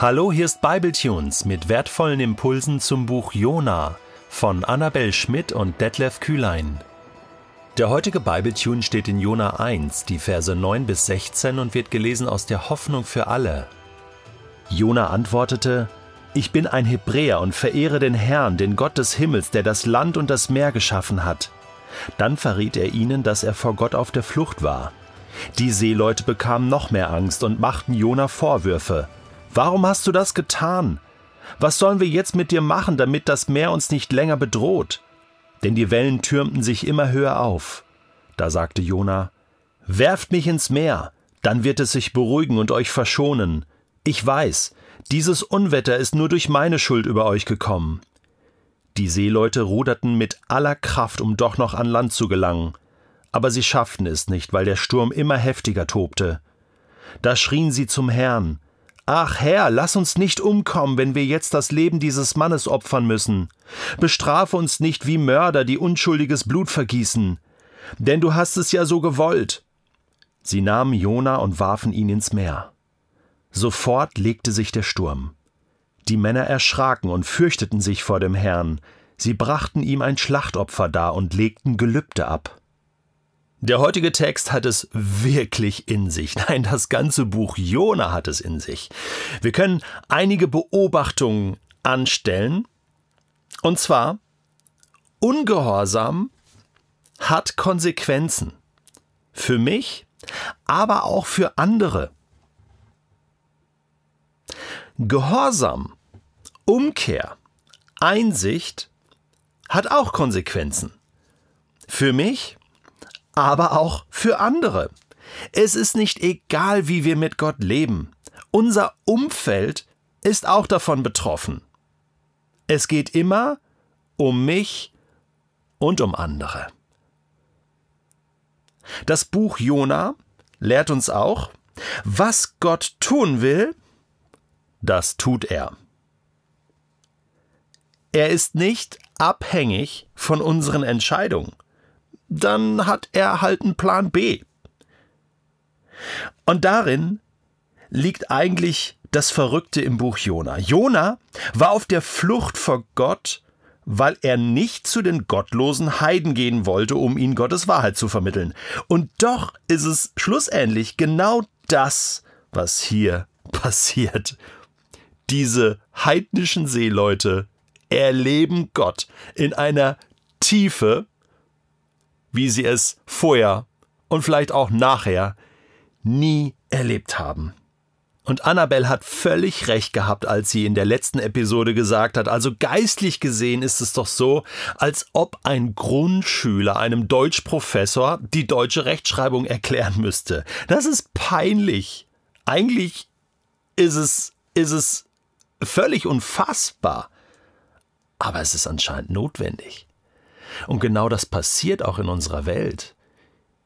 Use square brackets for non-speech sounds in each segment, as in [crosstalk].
Hallo, hier ist Bibletunes mit wertvollen Impulsen zum Buch Jona von Annabel Schmidt und Detlef Kühlein. Der heutige Bibletune steht in Jona 1, die Verse 9 bis 16 und wird gelesen aus der Hoffnung für alle. Jona antwortete: Ich bin ein Hebräer und verehre den Herrn, den Gott des Himmels, der das Land und das Meer geschaffen hat. Dann verriet er ihnen, dass er vor Gott auf der Flucht war. Die Seeleute bekamen noch mehr Angst und machten Jona Vorwürfe. Warum hast du das getan? Was sollen wir jetzt mit dir machen, damit das Meer uns nicht länger bedroht? Denn die Wellen türmten sich immer höher auf. Da sagte Jona: Werft mich ins Meer, dann wird es sich beruhigen und euch verschonen. Ich weiß, dieses Unwetter ist nur durch meine Schuld über euch gekommen. Die Seeleute ruderten mit aller Kraft, um doch noch an Land zu gelangen aber sie schafften es nicht, weil der Sturm immer heftiger tobte. Da schrien sie zum Herrn Ach Herr, lass uns nicht umkommen, wenn wir jetzt das Leben dieses Mannes opfern müssen. Bestrafe uns nicht wie Mörder, die unschuldiges Blut vergießen. Denn du hast es ja so gewollt. Sie nahmen Jona und warfen ihn ins Meer. Sofort legte sich der Sturm. Die Männer erschraken und fürchteten sich vor dem Herrn. Sie brachten ihm ein Schlachtopfer dar und legten Gelübde ab. Der heutige Text hat es wirklich in sich. Nein, das ganze Buch Jona hat es in sich. Wir können einige Beobachtungen anstellen. Und zwar, Ungehorsam hat Konsequenzen. Für mich, aber auch für andere. Gehorsam, Umkehr, Einsicht hat auch Konsequenzen. Für mich, aber auch für andere. Es ist nicht egal, wie wir mit Gott leben. Unser Umfeld ist auch davon betroffen. Es geht immer um mich und um andere. Das Buch Jona lehrt uns auch, was Gott tun will, das tut er. Er ist nicht abhängig von unseren Entscheidungen dann hat er halt einen Plan B. Und darin liegt eigentlich das Verrückte im Buch Jona. Jona war auf der Flucht vor Gott, weil er nicht zu den gottlosen Heiden gehen wollte, um ihnen Gottes Wahrheit zu vermitteln. Und doch ist es schlussendlich genau das, was hier [laughs] passiert. Diese heidnischen Seeleute erleben Gott in einer Tiefe, wie sie es vorher und vielleicht auch nachher nie erlebt haben. Und Annabelle hat völlig recht gehabt, als sie in der letzten Episode gesagt hat, also geistlich gesehen ist es doch so, als ob ein Grundschüler einem Deutschprofessor die deutsche Rechtschreibung erklären müsste. Das ist peinlich. Eigentlich ist es, ist es völlig unfassbar. Aber es ist anscheinend notwendig. Und genau das passiert auch in unserer Welt.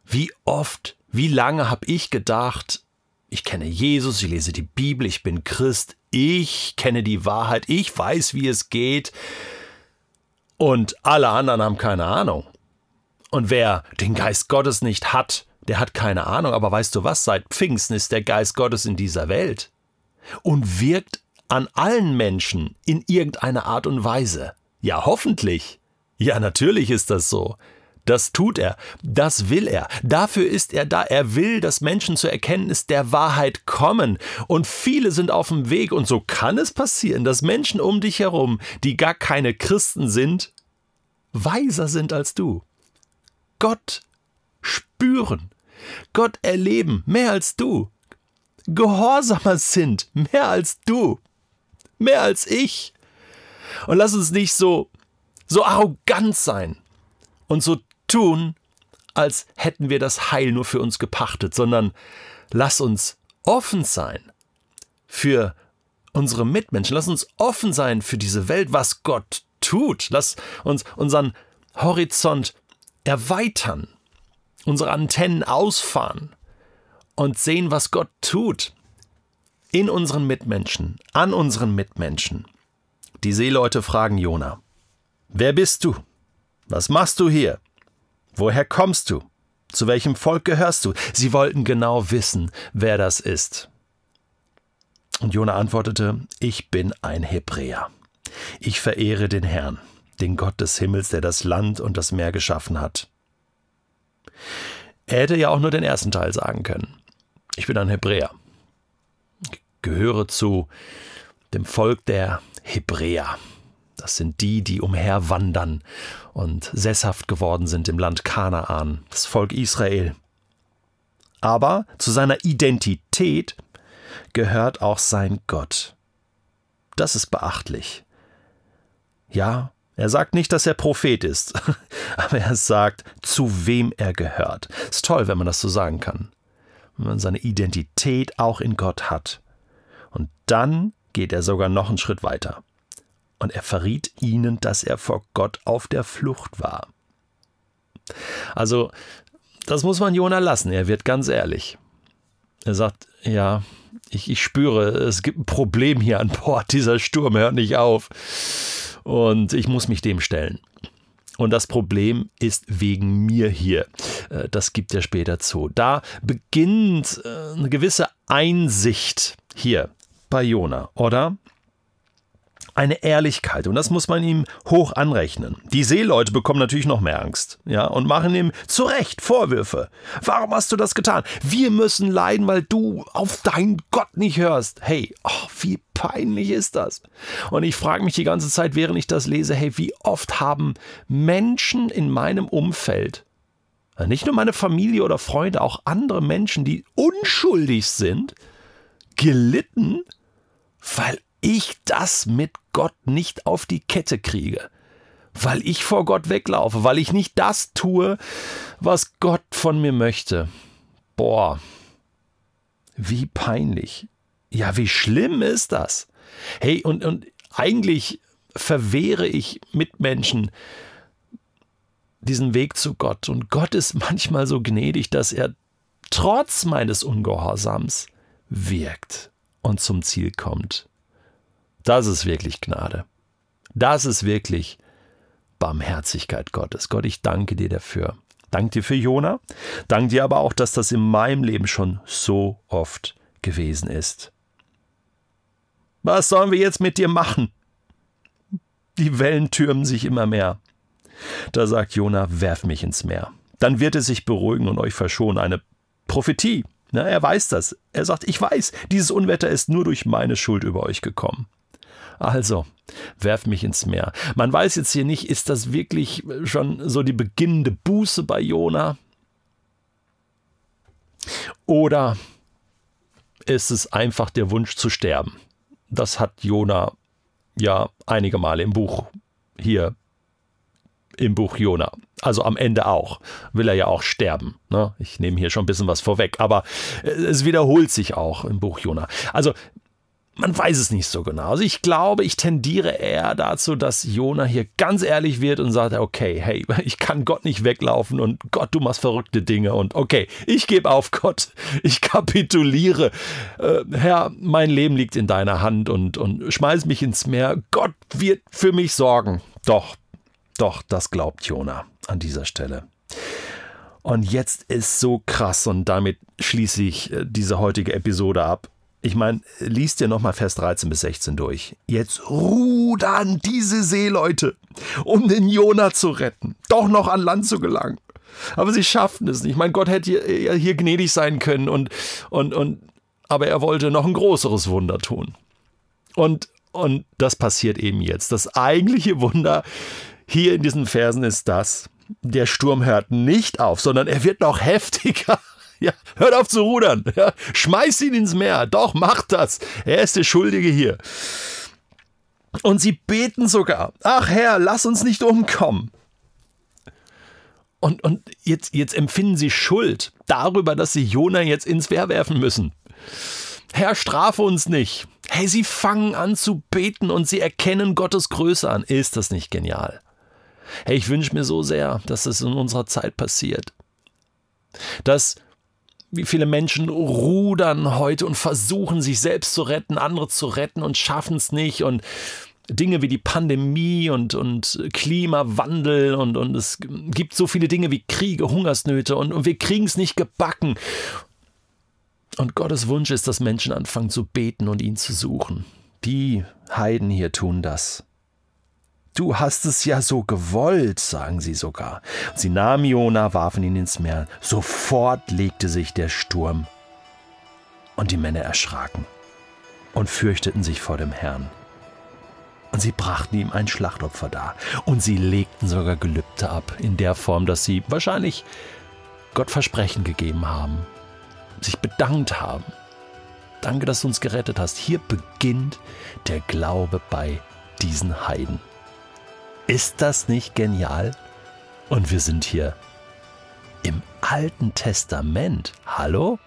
Wie oft, wie lange habe ich gedacht, ich kenne Jesus, ich lese die Bibel, ich bin Christ, ich kenne die Wahrheit, ich weiß, wie es geht, und alle anderen haben keine Ahnung. Und wer den Geist Gottes nicht hat, der hat keine Ahnung, aber weißt du was, seit Pfingsten ist der Geist Gottes in dieser Welt und wirkt an allen Menschen in irgendeiner Art und Weise. Ja, hoffentlich. Ja, natürlich ist das so. Das tut er, das will er, dafür ist er da, er will, dass Menschen zur Erkenntnis der Wahrheit kommen. Und viele sind auf dem Weg, und so kann es passieren, dass Menschen um dich herum, die gar keine Christen sind, weiser sind als du. Gott spüren, Gott erleben, mehr als du. Gehorsamer sind, mehr als du, mehr als ich. Und lass uns nicht so so arrogant sein und so tun, als hätten wir das Heil nur für uns gepachtet, sondern lass uns offen sein für unsere Mitmenschen, lass uns offen sein für diese Welt, was Gott tut, lass uns unseren Horizont erweitern, unsere Antennen ausfahren und sehen, was Gott tut in unseren Mitmenschen, an unseren Mitmenschen. Die Seeleute fragen Jona, Wer bist du? Was machst du hier? Woher kommst du? Zu welchem Volk gehörst du? Sie wollten genau wissen, wer das ist. Und Jona antwortete, ich bin ein Hebräer. Ich verehre den Herrn, den Gott des Himmels, der das Land und das Meer geschaffen hat. Er hätte ja auch nur den ersten Teil sagen können. Ich bin ein Hebräer. Ich gehöre zu dem Volk der Hebräer. Das sind die, die umherwandern und sesshaft geworden sind im Land Kanaan, das Volk Israel. Aber zu seiner Identität gehört auch sein Gott. Das ist beachtlich. Ja, er sagt nicht, dass er Prophet ist, [laughs] aber er sagt, zu wem er gehört. Ist toll, wenn man das so sagen kann. Wenn man seine Identität auch in Gott hat. Und dann geht er sogar noch einen Schritt weiter. Und er verriet ihnen, dass er vor Gott auf der Flucht war. Also, das muss man Jona lassen. Er wird ganz ehrlich. Er sagt, ja, ich, ich spüre, es gibt ein Problem hier an Bord. [laughs] Dieser Sturm hört nicht auf. Und ich muss mich dem stellen. Und das Problem ist wegen mir hier. Äh, das gibt er später zu. Da beginnt äh, eine gewisse Einsicht hier bei Jona, oder? Eine Ehrlichkeit und das muss man ihm hoch anrechnen. Die Seeleute bekommen natürlich noch mehr Angst, ja, und machen ihm zu Recht Vorwürfe. Warum hast du das getan? Wir müssen leiden, weil du auf deinen Gott nicht hörst. Hey, oh, wie peinlich ist das? Und ich frage mich die ganze Zeit, während ich das lese, hey, wie oft haben Menschen in meinem Umfeld, nicht nur meine Familie oder Freunde, auch andere Menschen, die unschuldig sind, gelitten, weil ich das mit Gott nicht auf die Kette kriege, weil ich vor Gott weglaufe, weil ich nicht das tue, was Gott von mir möchte. Boah, wie peinlich. Ja, wie schlimm ist das? Hey, und, und eigentlich verwehre ich Mitmenschen diesen Weg zu Gott. Und Gott ist manchmal so gnädig, dass er trotz meines Ungehorsams wirkt und zum Ziel kommt. Das ist wirklich Gnade. Das ist wirklich Barmherzigkeit Gottes. Gott, ich danke dir dafür. Danke dir für Jona. Danke dir aber auch, dass das in meinem Leben schon so oft gewesen ist. Was sollen wir jetzt mit dir machen? Die Wellen türmen sich immer mehr. Da sagt Jona, werf mich ins Meer. Dann wird es sich beruhigen und euch verschonen. Eine Prophetie. Na, er weiß das. Er sagt, ich weiß, dieses Unwetter ist nur durch meine Schuld über euch gekommen. Also, werf mich ins Meer. Man weiß jetzt hier nicht, ist das wirklich schon so die beginnende Buße bei Jona? Oder ist es einfach der Wunsch zu sterben? Das hat Jona ja einige Male im Buch hier im Buch Jona. Also am Ende auch. Will er ja auch sterben. Ne? Ich nehme hier schon ein bisschen was vorweg, aber es wiederholt sich auch im Buch Jona. Also man weiß es nicht so genau. Also ich glaube, ich tendiere eher dazu, dass Jona hier ganz ehrlich wird und sagt, okay, hey, [laughs] ich kann Gott nicht weglaufen und Gott, du machst verrückte Dinge und okay, ich gebe auf Gott, [laughs] ich kapituliere. Äh, Herr, mein Leben liegt in deiner Hand und, und schmeiß mich ins Meer. Gott wird für mich sorgen. Doch, doch, das glaubt Jona an dieser Stelle. Und jetzt ist so krass und damit schließe ich äh, diese heutige Episode ab. Ich meine, liest dir nochmal Vers 13 bis 16 durch. Jetzt rudern diese Seeleute, um den Jona zu retten, doch noch an Land zu gelangen. Aber sie schafften es nicht. Mein Gott hätte hier, hier gnädig sein können und, und, und, aber er wollte noch ein größeres Wunder tun. Und, und das passiert eben jetzt. Das eigentliche Wunder hier in diesen Versen ist das, der Sturm hört nicht auf, sondern er wird noch [laughs] heftiger. Ja, hört auf zu rudern. [laughs] Ja, schmeiß ihn ins Meer. Doch, macht das. Er ist der Schuldige hier. Und sie beten sogar. Ach Herr, lass uns nicht umkommen. Und, und jetzt, jetzt empfinden sie Schuld darüber, dass sie Jona jetzt ins Meer werfen müssen. Herr, strafe uns nicht. Hey, sie fangen an zu beten und sie erkennen Gottes Größe an. Ist das nicht genial? Hey, ich wünsche mir so sehr, dass es in unserer Zeit passiert. Dass wie viele Menschen rudern heute und versuchen, sich selbst zu retten, andere zu retten und schaffen es nicht. Und Dinge wie die Pandemie und, und Klimawandel und, und es gibt so viele Dinge wie Kriege, Hungersnöte und, und wir kriegen es nicht gebacken. Und Gottes Wunsch ist, dass Menschen anfangen zu beten und ihn zu suchen. Die Heiden hier tun das. Du hast es ja so gewollt, sagen sie sogar. Sie nahmen Jona, warfen ihn ins Meer. Sofort legte sich der Sturm. Und die Männer erschraken und fürchteten sich vor dem Herrn. Und sie brachten ihm ein Schlachtopfer dar. Und sie legten sogar Gelübde ab, in der Form, dass sie wahrscheinlich Gott Versprechen gegeben haben, sich bedankt haben. Danke, dass du uns gerettet hast. Hier beginnt der Glaube bei diesen Heiden. Ist das nicht genial? Und wir sind hier im Alten Testament. Hallo?